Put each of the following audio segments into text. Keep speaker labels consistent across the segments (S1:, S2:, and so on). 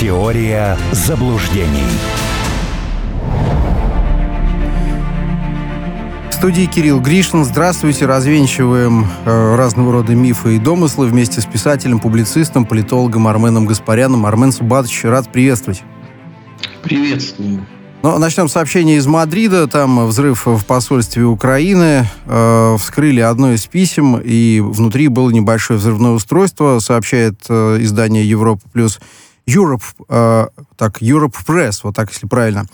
S1: Теория заблуждений.
S2: В студии Кирилл Гришин. Здравствуйте. Развенчиваем э, разного рода мифы и домыслы вместе с писателем, публицистом, политологом Арменом Гаспаряном. Армен Субатович, рад приветствовать.
S3: Приветствую.
S2: Ну, начнем с сообщения из Мадрида. Там взрыв в посольстве Украины. Э, вскрыли одно из писем, и внутри было небольшое взрывное устройство, сообщает э, издание Европа плюс Europe, э, так, Europe Press, вот так, если правильно.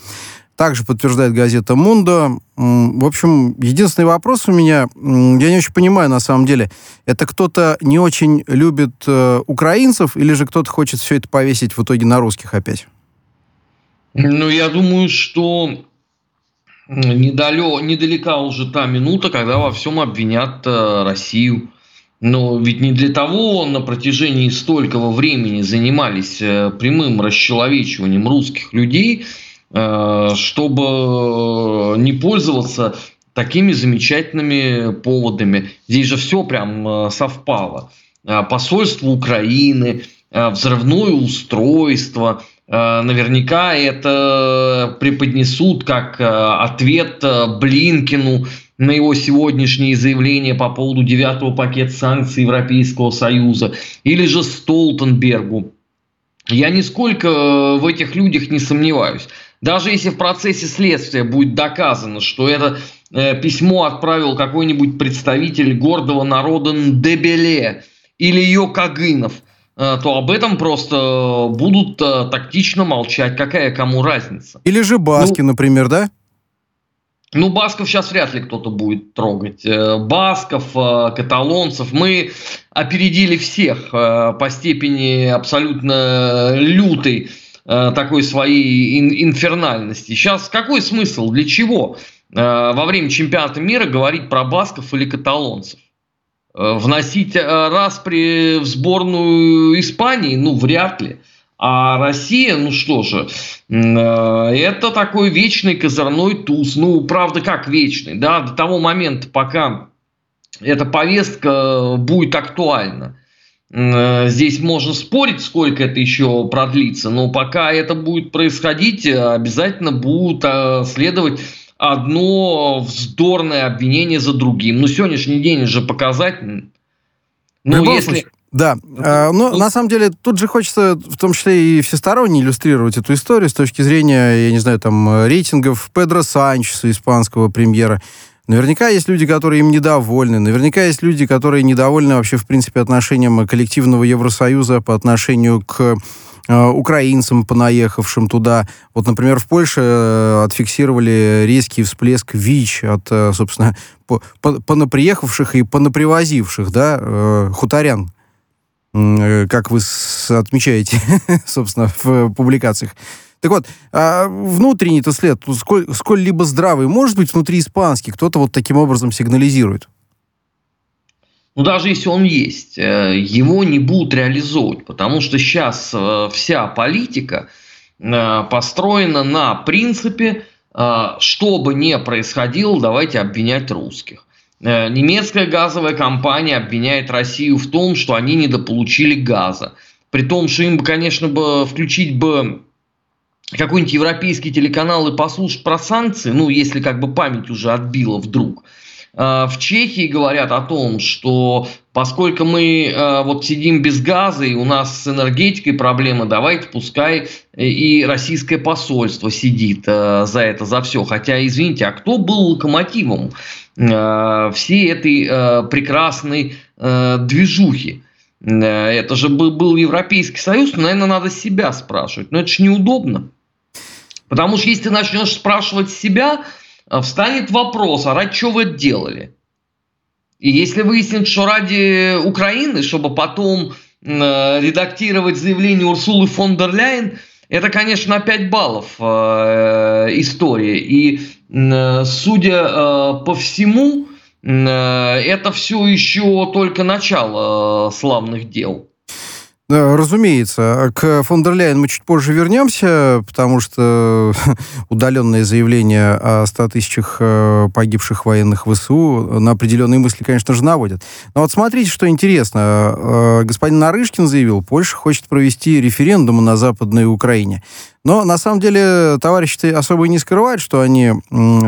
S2: Также подтверждает газета «Мундо». В общем, единственный вопрос у меня, я не очень понимаю, на самом деле, это кто-то не очень любит э, украинцев, или же кто-то хочет все это повесить в итоге на русских опять?
S3: Ну, я думаю, что недалё, недалека уже та минута, когда во всем обвинят э, Россию. Но ведь не для того на протяжении столького времени занимались э, прямым расчеловечиванием русских людей, э, чтобы не пользоваться такими замечательными поводами. Здесь же все прям э, совпало. Посольство Украины, взрывное устройство – наверняка это преподнесут как ответ Блинкину на его сегодняшние заявления по поводу девятого пакета санкций Европейского Союза, или же Столтенбергу. Я нисколько в этих людях не сомневаюсь. Даже если в процессе следствия будет доказано, что это письмо отправил какой-нибудь представитель гордого народа Дебеле или Йокагынов – Э, то об этом просто будут э, тактично молчать. Какая кому разница?
S2: Или же Баски, ну, например, да?
S3: Ну, Басков сейчас вряд ли кто-то будет трогать. Э, Басков, каталонцев. Мы опередили всех по степени абсолютно лютой такой своей инфернальности. Сейчас какой смысл? Для чего во время чемпионата мира говорить про басков или каталонцев? Э, вносить э, распри в сборную Испании, ну, вряд ли. А Россия, ну что же, э, это такой вечный козырной туз. Ну, правда, как вечный, да, до того момента, пока эта повестка будет актуальна. Здесь можно спорить, сколько это еще продлится, но пока это будет происходить, обязательно будут следовать одно вздорное обвинение за другим. Ну, сегодняшний день же показательный.
S2: Ну, если... Да, а, но ну, на самом деле тут же хочется в том числе и всесторонне иллюстрировать эту историю с точки зрения, я не знаю, там, рейтингов Педро Санчеса, испанского премьера. Наверняка есть люди, которые им недовольны. Наверняка есть люди, которые недовольны вообще, в принципе, отношением коллективного Евросоюза по отношению к Э, украинцам, понаехавшим туда. Вот, например, в Польше э, отфиксировали резкий всплеск ВИЧ от, э, собственно, понаприехавших и понапривозивших, да, хуторян, как вы отмечаете, собственно, в публикациях. Так вот, а внутренний-то след, сколь, сколь-либо здравый, может быть, внутри испанский, кто-то вот таким образом сигнализирует?
S3: Ну, даже если он есть, э, его не будут реализовывать, потому что сейчас э, вся политика э, построена на принципе, что бы ни происходило, давайте обвинять русских. Немецкая газовая компания обвиняет Россию в том, что они недополучили газа. При том, что им бы, конечно, бы включить бы какой-нибудь европейский телеканал и послушать про санкции, ну, если как бы память уже отбила вдруг – Э, в Чехии говорят о том, что поскольку мы э, вот сидим без газа и у нас с энергетикой проблемы, давайте пускай и российское посольство сидит э, за это, за все. Хотя, извините, а кто был локомотивом всей этой прекрасной движухи? Это же был, Европейский Союз, наверное, надо себя спрашивать. Но это же неудобно. Потому что если ты начнешь спрашивать себя, Э, встанет вопрос, а ради чего вы это делали? И если выяснится, что ради Украины, чтобы потом э, редактировать заявление Урсулы фон дер Ляйен, это, конечно, на 5 баллов э, история. И э, судя э, по всему, э, это все еще только начало э, славных дел.
S2: Разумеется. К фон мы чуть позже вернемся, потому что удаленное заявление о 100 тысячах э, погибших военных ВСУ на определенные мысли, конечно же, наводят. Но вот смотрите, что интересно. Э, господин Нарышкин заявил, Польша хочет провести референдум на Западной Украине. Но на самом деле товарищи особо и не скрывают, что они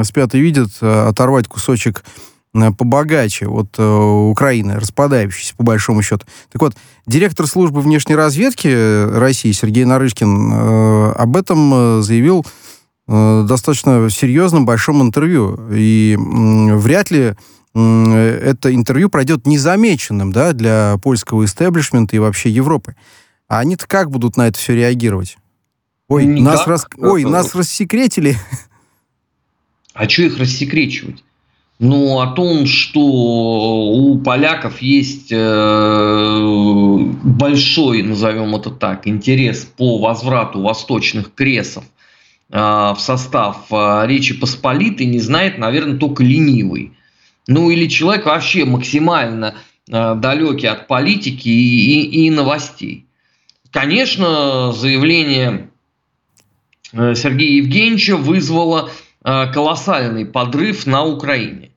S2: спят и видят э, оторвать кусочек Э, побогаче от э, Украины, распадающейся по большому счету. Так вот, директор службы внешней разведки России Сергей Нарышкин э, об этом заявил э, достаточно серьезном большом интервью. И э, вряд ли э, это интервью пройдет незамеченным да, для польского истеблишмента и вообще Европы. А они-то как будут на это все реагировать? Ой, нас, рас... Ой нас рассекретили.
S3: А что их рассекречивать? Ну, о том, что у поляков есть э, большой, назовем это так, интерес по возврату восточных кресов э, в состав э, Речи Посполитой, не знает, наверное, только ленивый. Ну, или человек вообще максимально далекий от политики и, и, и новостей. Конечно, заявление Сергея Евгеньевича вызвало колоссальный подрыв на Украине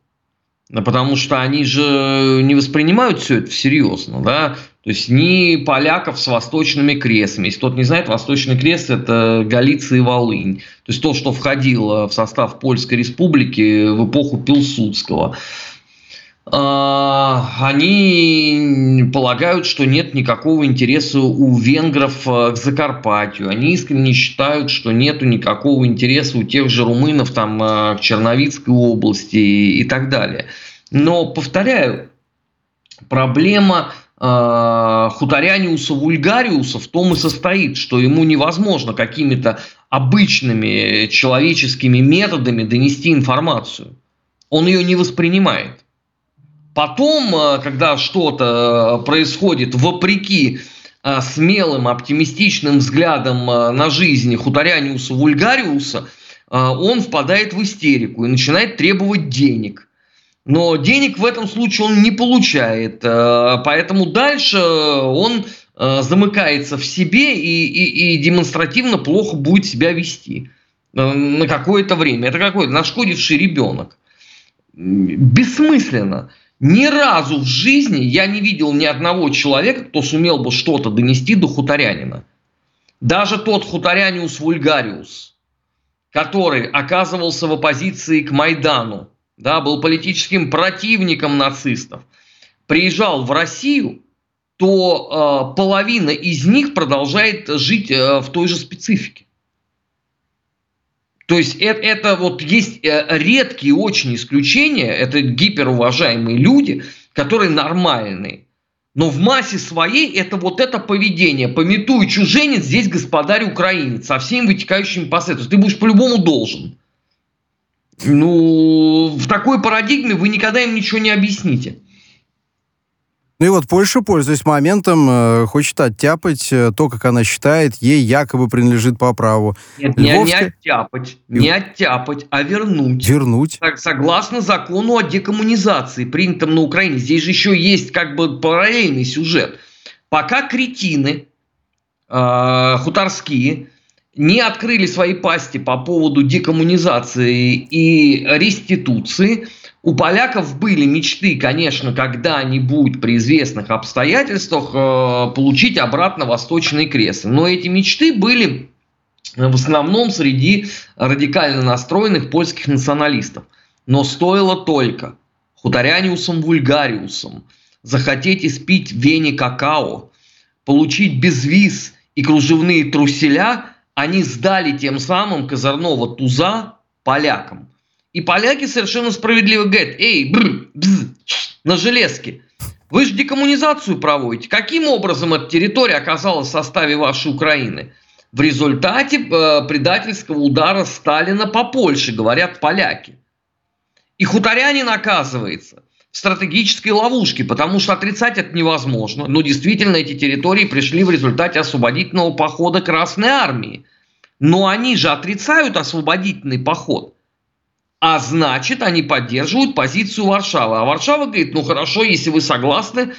S3: потому что они же не воспринимают все это всерьез, да, то есть ни поляков с восточными крестами. Если кто-то не знает, восточный крест – это Галиция и Волынь. То есть то, что входило в состав Польской республики в эпоху Пилсудского. А, они полагают, что нет никакого интереса у венгров э, к Закарпатью. Они искренне считают, что нет никакого интереса у тех же румынов там, э, к Черновицкой области и так далее. Но, повторяю, проблема хуторяниуса вульгариуса в том и состоит, что ему невозможно какими-то обычными человеческими методами донести информацию. Он ее не воспринимает. Потом, э, когда что-то э, происходит вопреки э, смелым, оптимистичным взглядом на жизнь хуторяниуса Вульгариуса, он впадает в истерику и начинает требовать денег. Но денег в этом случае он не получает, поэтому дальше он замыкается в себе и, и, и демонстративно плохо будет себя вести на какое-то время. Это какой-то нашкодивший ребенок. Бессмысленно. Ни разу в жизни я не видел ни одного человека, кто сумел бы что-то донести до хуторянина. Даже тот хуторяниус вульгариус, который оказывался в оппозиции к Майдану, да, был политическим противником нацистов, приезжал в Россию, то э, половина из них продолжает жить э, в той же специфике. То есть это, это вот есть э, редкие очень исключения, это гиперуважаемые люди, которые нормальные. Но в массе своей это вот это поведение. Пометуй чуженец, здесь господарь украинец, со всеми вытекающими последствиями. Ты будешь по-любому должен. Ну, в такой парадигме вы никогда им ничего не объясните.
S2: Ну и вот Польша, пользуясь моментом, э, хочет оттяпать э, то, как она считает, ей якобы принадлежит по праву.
S3: Нет, Львовск... не оттяпать, не оттяпать, а вернуть.
S2: Вернуть.
S3: Так, согласно закону о декоммунизации, принятом на Украине. Здесь же еще есть как бы параллельный сюжет. Пока кретины э, хуторские не открыли свои пасти по поводу декоммунизации и реституции – у поляков были мечты, конечно, когда-нибудь при известных обстоятельствах э, получить обратно Восточный крест. Но эти мечты были в основном среди радикально настроенных польских националистов. Но стоило только хуторяниусом вульгариусом захотеть испить Вене какао, получить безвиз и кружевные труселя, они сдали тем самым козырного туза полякам. И поляки совершенно справедливо говорят, эй, бр, бз, на железке, вы же декоммунизацию проводите. Каким образом эта территория оказалась в составе вашей Украины? В результате э, предательского удара Сталина по Польше, говорят поляки. И хуторянин оказывается в стратегической ловушке, потому что отрицать это невозможно. Но действительно эти территории пришли в результате освободительного похода Красной Армии. Но они же отрицают освободительный поход. А значит, они поддерживают позицию Варшавы. А Варшава говорит, ну хорошо, если вы согласны,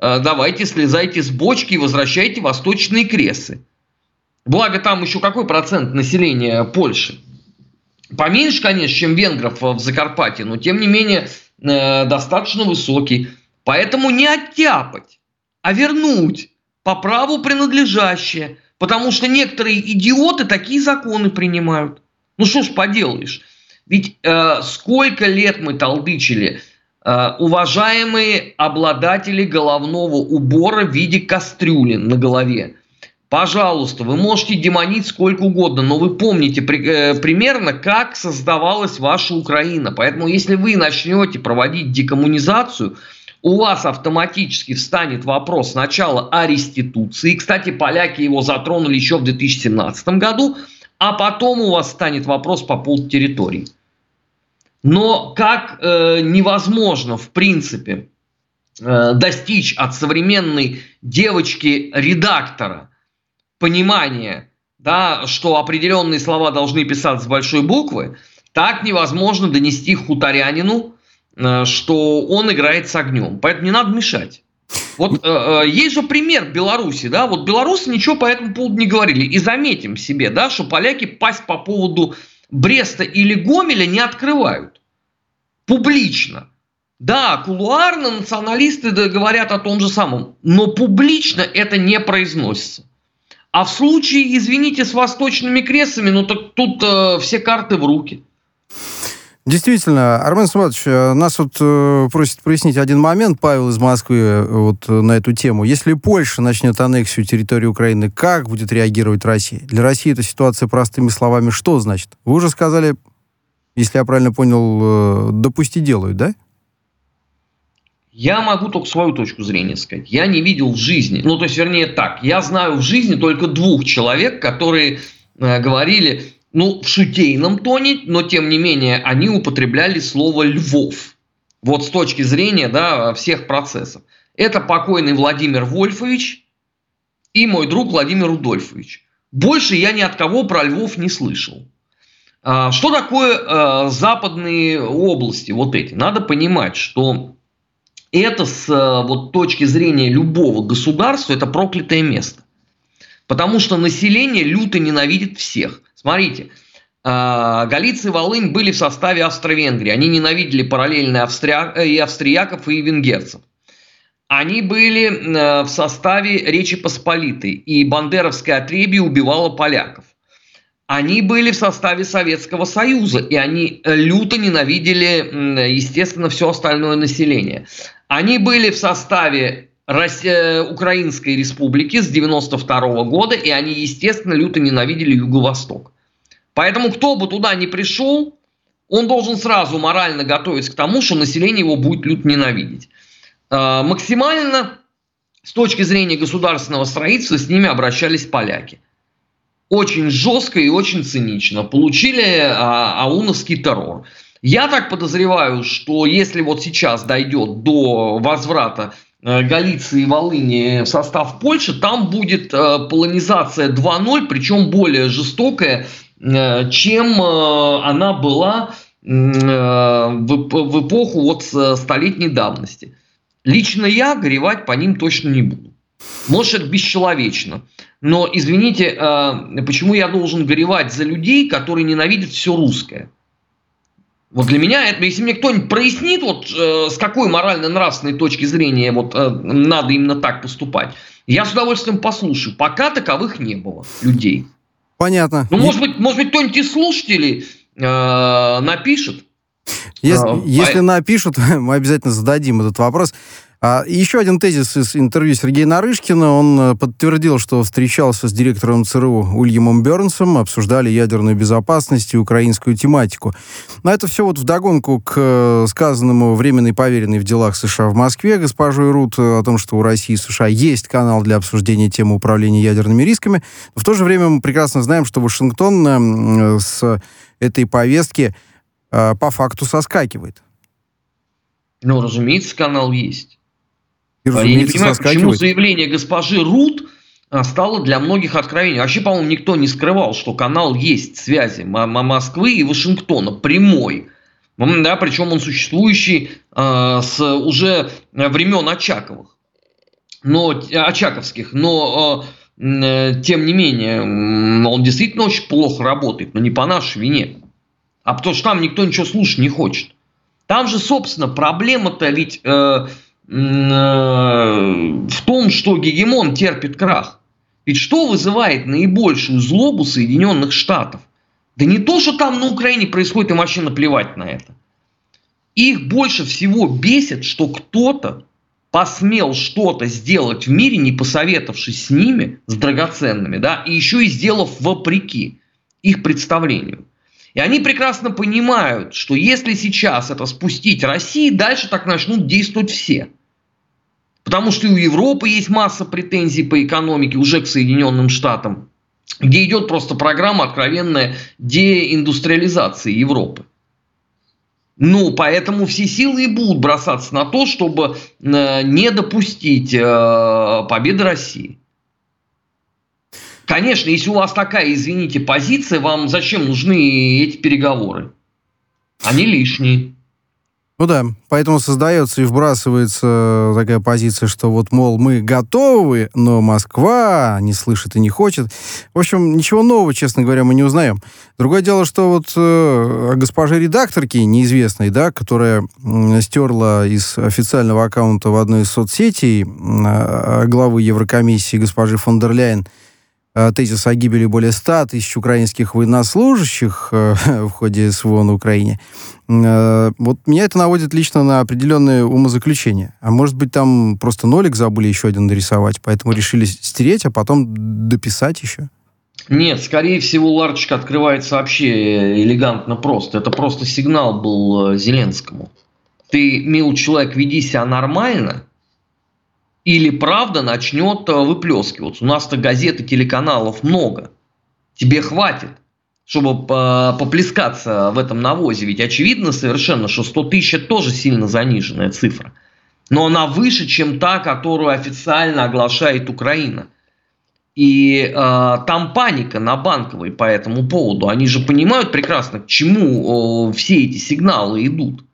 S3: э, давайте слезайте с бочки и возвращайте восточные кресы. Благо там еще какой процент населения Польши? Поменьше, конечно, чем венгров в Закарпатье, но тем не менее э, достаточно высокий. Поэтому не оттяпать, а вернуть по праву принадлежащее. Потому что некоторые идиоты такие законы принимают. Ну что ж поделаешь. Ведь э, сколько лет мы толдычили, э, уважаемые обладатели головного убора в виде кастрюлин на голове. Пожалуйста, вы можете демонить сколько угодно, но вы помните при, э, примерно, как создавалась ваша Украина. Поэтому, если вы начнете проводить декоммунизацию, у вас автоматически встанет вопрос сначала о реституции. Кстати, поляки его затронули еще в 2017 году – а потом у вас станет вопрос по поводу территорий. Но как э, невозможно, в принципе, э, достичь от современной девочки-редактора понимания, да, что определенные слова должны писаться с большой буквы, так невозможно донести хуторянину, э, что он играет с огнем. Поэтому не надо мешать. Вот э, э, есть же пример Беларуси, да, вот белорусы ничего по этому поводу не говорили. И заметим себе, да, что поляки пасть по поводу Бреста или Гомеля не открывают. Публично. Да, кулуарно националисты говорят о том же самом, но публично это не произносится. А в случае, извините, с восточными крестами, ну так тут э, все карты в руки.
S2: Действительно, Армен Саматович, э, нас вот э, просит прояснить один момент, Павел из Москвы, э, вот на эту тему. Если Польша начнет аннексию территории Украины, как будет реагировать Россия? Для России эта ситуация, простыми словами, что значит? Вы уже сказали, если я правильно понял, э, допустить делают, да?
S3: Я могу только свою точку зрения сказать. Я не видел в жизни, ну то есть, вернее так, я знаю в жизни только двух человек, которые э, говорили, ну, в шутейном тоне, но тем не менее они употребляли слово «Львов». Вот с точки зрения да, всех процессов. Это покойный Владимир Вольфович и мой друг Владимир Рудольфович. Больше я ни от кого про Львов не слышал. А, что такое а, западные области, вот эти? Надо понимать, что это с а, вот, точки зрения любого государства, это проклятое место. Потому что население люто ненавидит всех. Смотрите, а, Галиция и Волынь были в составе Австро-Венгрии. Они ненавидели параллельно австрия... Э, и австрияков, и венгерцев. Они были э, в составе Речи Посполитой, и бандеровское отребье убивало поляков. Они были в составе Советского Союза, и они э, люто ненавидели, естественно, все остальное население. Они были в составе Россия, Украинской Республики с 92 года, и они, естественно, люто ненавидели Юго-Восток. Поэтому кто бы туда ни пришел, он должен сразу морально готовиться к тому, что население его будет люто ненавидеть. А, максимально с точки зрения государственного строительства с ними обращались поляки. Очень жестко и очень цинично. Получили а, ауновский террор. Я так подозреваю, что если вот сейчас дойдет до возврата Галиции и Волыни в состав Польши, там будет э, полонизация 2.0, причем более жестокая, Э, чем э, она была э, в эпоху вот столетней давности. Лично я горевать по ним точно не буду. Может, это бесчеловечно. Но, извините, почему я должен горевать за людей, которые ненавидят все русское? Вот для меня, это, если мне кто-нибудь прояснит, вот с какой морально-нравственной точки зрения вот надо именно так поступать, я с удовольствием послушаю. Пока таковых не было людей.
S2: Понятно.
S3: Ну, может быть, может быть, кто-нибудь из слушателей э, напишет.
S2: Если, а, если а... напишут, мы обязательно зададим этот вопрос. А, еще один тезис из интервью Сергея Нарышкина. Он э, подтвердил, что встречался с директором ЦРУ Ульямом Бернсом, обсуждали ядерную безопасность и украинскую тематику. Но это все вот вдогонку к э, сказанному временной поверенной в делах США в Москве госпожой Рут о том, что у России и США есть канал для обсуждения темы управления ядерными рисками. В то же время мы прекрасно знаем, что Вашингтон э, с этой повестки по факту соскакивает.
S3: Ну, разумеется, канал есть. И, а Я не понимаю, почему заявление госпожи Рут а, стало для многих откровением. Вообще, по-моему, никто не скрывал, что канал есть связи Москвы и Вашингтона прямой. Да, причем он существующий э, с уже времен Очаковых. но очаковских, но тем не менее он действительно очень плохо работает, но не по нашей вине, а потому что там никто ничего слушать не хочет. Там же, собственно, проблема-то ведь э, э, в том, что гегемон терпит крах. Ведь что вызывает наибольшую злобу Соединенных Штатов? Да не то, что там на Украине происходит, им вообще наплевать на это. Их больше всего бесит, что кто-то посмел что-то сделать в мире, не посоветовавшись с ними, с драгоценными, да, и еще и сделав вопреки их представлению. И они прекрасно понимают, что если сейчас это спустить России, дальше так начнут действовать все. Потому что и у Европы есть масса претензий по экономике уже к Соединенным Штатам, где идет просто программа откровенная деиндустриализации Европы. Ну, поэтому все силы и будут бросаться на то, чтобы э, не допустить э, победы России. Конечно, если у вас такая, извините, позиция, вам зачем нужны эти переговоры? Они лишние.
S2: Ну да, поэтому создается и вбрасывается такая позиция, что вот, мол, мы готовы, но Москва не слышит и не хочет. В общем, ничего нового, честно говоря, мы не узнаем. Другое дело, что вот э, госпоже редакторке неизвестной, да, которая э, стерла из официального аккаунта в одной из соцсетей э, главы Еврокомиссии госпожи фон дер Ляйен Э, тезис о гибели более 100 тысяч украинских военнослужащих э, в ходе СВО на Украине, э, вот меня это наводит лично на определенные умозаключения. А может быть, там просто нолик забыли еще один нарисовать, поэтому решили стереть, а потом дописать еще?
S3: Нет, скорее всего, ларчик открывается вообще элегантно просто. Это просто сигнал был Зеленскому. Ты, мил человек, веди себя нормально – или правда начнет э, выплескиваться. У нас-то газет и телеканалов много. Тебе хватит, чтобы поплескаться в этом навозе. Ведь очевидно совершенно, что 100 тысяч это тоже сильно заниженная цифра. Но она выше, чем та, которую официально оглашает Украина. И э, там паника на банковой по этому поводу. Они же понимают прекрасно, к чему э, все эти сигналы идут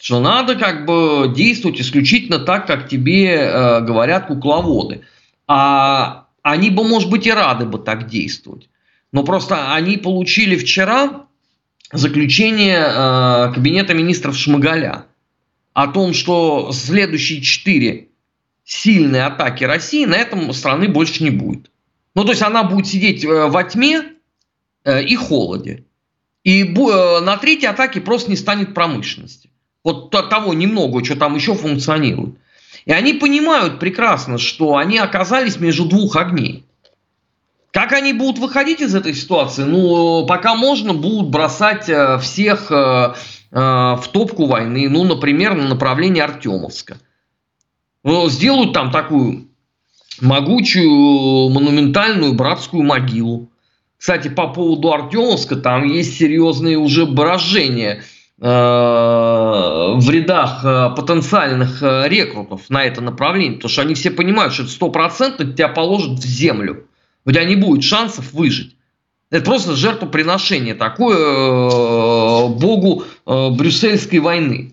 S3: что надо как бы действовать исключительно так, как тебе э, говорят кукловоды. А они бы, может быть, и рады бы так действовать. Но просто они получили вчера заключение э, Кабинета министров Шмыгаля о том, что следующие четыре сильные атаки России на этом страны больше не будет. Ну, то есть она будет сидеть э, во тьме э, и холоде. И э, на третьей атаке просто не станет промышленности. Вот того немного, что там еще функционирует. И они понимают прекрасно, что они оказались между двух огней. Как они будут выходить из этой ситуации? Ну, пока можно, будут бросать э, всех э, э, в топку войны, ну, например, на направлении Артемовска. Ну, сделают там такую могучую, монументальную братскую могилу. Кстати, по поводу Артемовска, там есть серьезные уже брожения – в рядах э, потенциальных э, рекрутов на это направление, потому что они все понимают, что это стопроцентно тебя положат в землю. У тебя не будет шансов выжить. Это просто жертвоприношение такое богу брюссельской войны.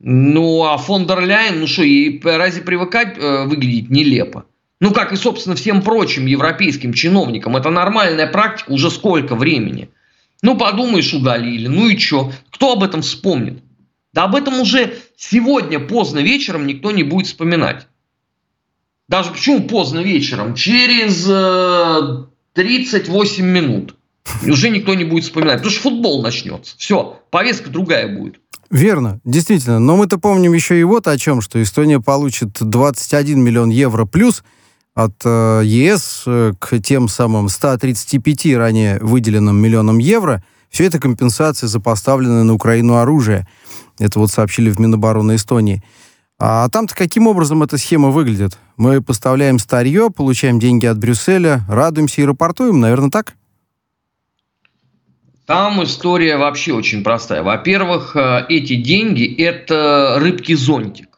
S3: Ну, а фон дер Ляйен, ну что, ей разве привыкать выглядеть нелепо? Ну, как и, собственно, всем прочим европейским чиновникам. Это нормальная практика уже сколько времени – ну, подумаешь, удалили. Ну и что? Кто об этом вспомнит? Да об этом уже сегодня поздно вечером никто не будет вспоминать. Даже почему поздно вечером? Через э, 38 минут. Уже никто не будет вспоминать. Потому что футбол начнется. Все, повестка другая будет.
S2: Верно, действительно. Но мы-то помним еще и вот о чем, что Эстония получит 21 миллион евро плюс – от э, ЕС э, к тем самым 135 ранее выделенным миллионам евро, все это компенсация за поставленное на Украину оружие. Это вот сообщили в Минобороны Эстонии. А там-то каким образом эта схема выглядит? Мы поставляем старье, получаем деньги от Брюсселя, радуемся и рапортуем, наверное, так?
S3: Там история вообще очень простая. Во-первых, э, эти деньги – это рыбки-зонтик.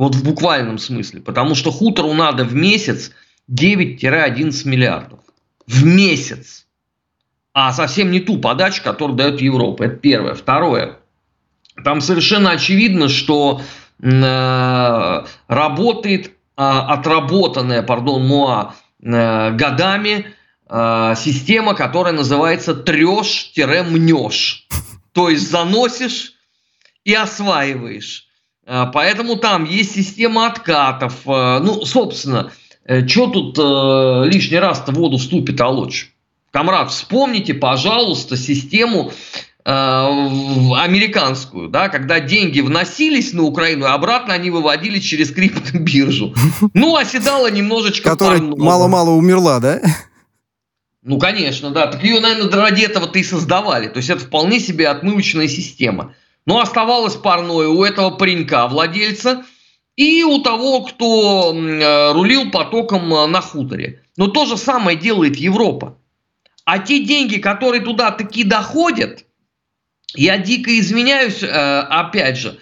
S3: Вот в буквальном смысле. Потому что хутору надо в месяц 9-11 миллиардов. В месяц. А совсем не ту подачу, которую дает Европа. Это первое. Второе. Там совершенно очевидно, что э, работает отработанная, пардон, МОА годами система, которая называется трешь-мнешь. То есть заносишь и осваиваешь. Поэтому там есть система откатов. Ну, собственно, что тут лишний раз-то воду ступит толочь? Камрад, вспомните, пожалуйста, систему э, американскую, да, когда деньги вносились на Украину, а обратно они выводились через криптобиржу. Ну, оседала немножечко.
S2: Которая мало-мало умерла, да?
S3: Ну, конечно, да. Так ее, наверное, ради этого-то и создавали. То есть это вполне себе отмывочная система. Но оставалось парное у этого паренька, владельца, и у того, кто э, рулил потоком э, на хуторе. Но то же самое делает Европа. А те деньги, которые туда таки доходят, я дико извиняюсь, э, опять же,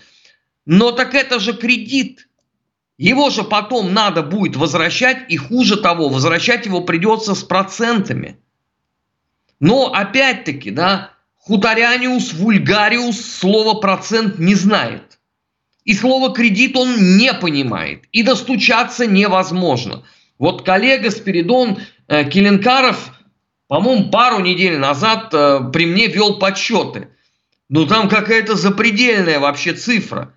S3: но так это же кредит. Его же потом надо будет возвращать, и хуже того, возвращать его придется с процентами. Но опять-таки, да, хуторяниус, вульгариус слово процент не знает. И слово кредит он не понимает. И достучаться невозможно. Вот коллега Спиридон э, Келенкаров – по-моему, пару недель назад э, при мне вел подсчеты. Ну, там какая-то запредельная вообще цифра.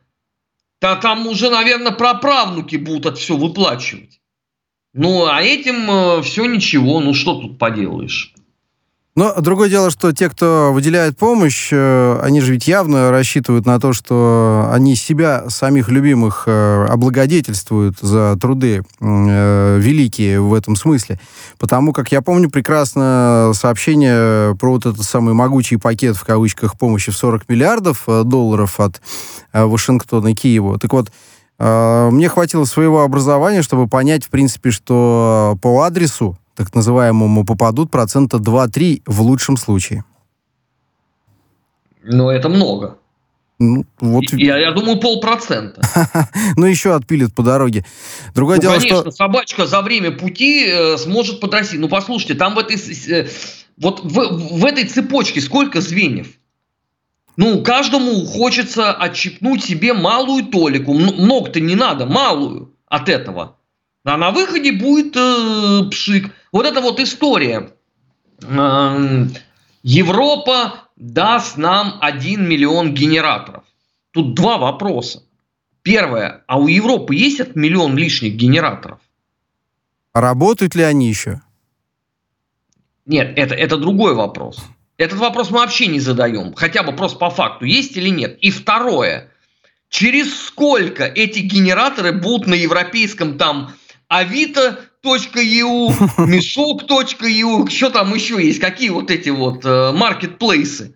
S3: Да там уже, наверное, праправнуки будут это все выплачивать. Ну, а этим э, все ничего. Ну, что тут поделаешь?
S2: Но другое дело, что те, кто выделяет помощь, э, они же ведь явно рассчитывают на то, что они себя, самих любимых, э, облагодетельствуют за труды э, великие в этом смысле. Потому как я помню прекрасно сообщение про вот этот самый могучий пакет, в кавычках, помощи в 40 миллиардов долларов от Вашингтона и Киева. Так вот, мне хватило своего образования, чтобы понять, в принципе, что по адресу так называемому попадут процента 2-3 в лучшем случае.
S3: Но это много. Ну, вот... я, я думаю, полпроцента.
S2: ну, еще отпилят по дороге. Другое ну, дело,
S3: конечно,
S2: что...
S3: собачка за время пути э, сможет подрасти. Ну, послушайте, там в этой, э, вот в, в этой цепочке сколько звеньев? Ну, каждому хочется отщипнуть себе малую толику. Много-то не надо, малую от этого. А на выходе будет э, пшик. Вот это вот история. Э, Европа даст нам 1 миллион генераторов. Тут два вопроса. Первое, а у Европы есть этот миллион лишних генераторов?
S2: Работают ли они еще?
S3: Нет, это, это другой вопрос. Этот вопрос мы вообще не задаем. Хотя бы просто по факту, есть или нет. И второе, через сколько эти генераторы будут на европейском там Авито.eu, Мешок.eu, что там еще есть, какие вот эти вот э, маркетплейсы.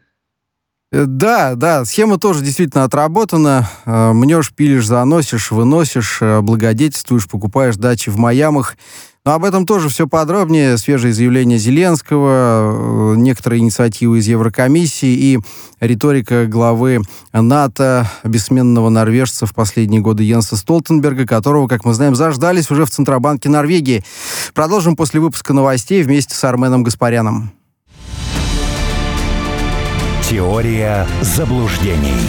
S2: Э, да, да, схема тоже действительно отработана. Э, мнешь, пилишь, заносишь, выносишь, благодетельствуешь, покупаешь дачи в Майамах. Но об этом тоже все подробнее. Свежие заявления Зеленского, э, некоторые инициативы из Еврокомиссии и риторика главы НАТО, бессменного норвежца в последние годы Йенса Столтенберга, которого, как мы знаем, заждались уже в Центробанке Норвегии. Продолжим после выпуска новостей вместе с Арменом Гаспаряном.
S1: Теория заблуждений.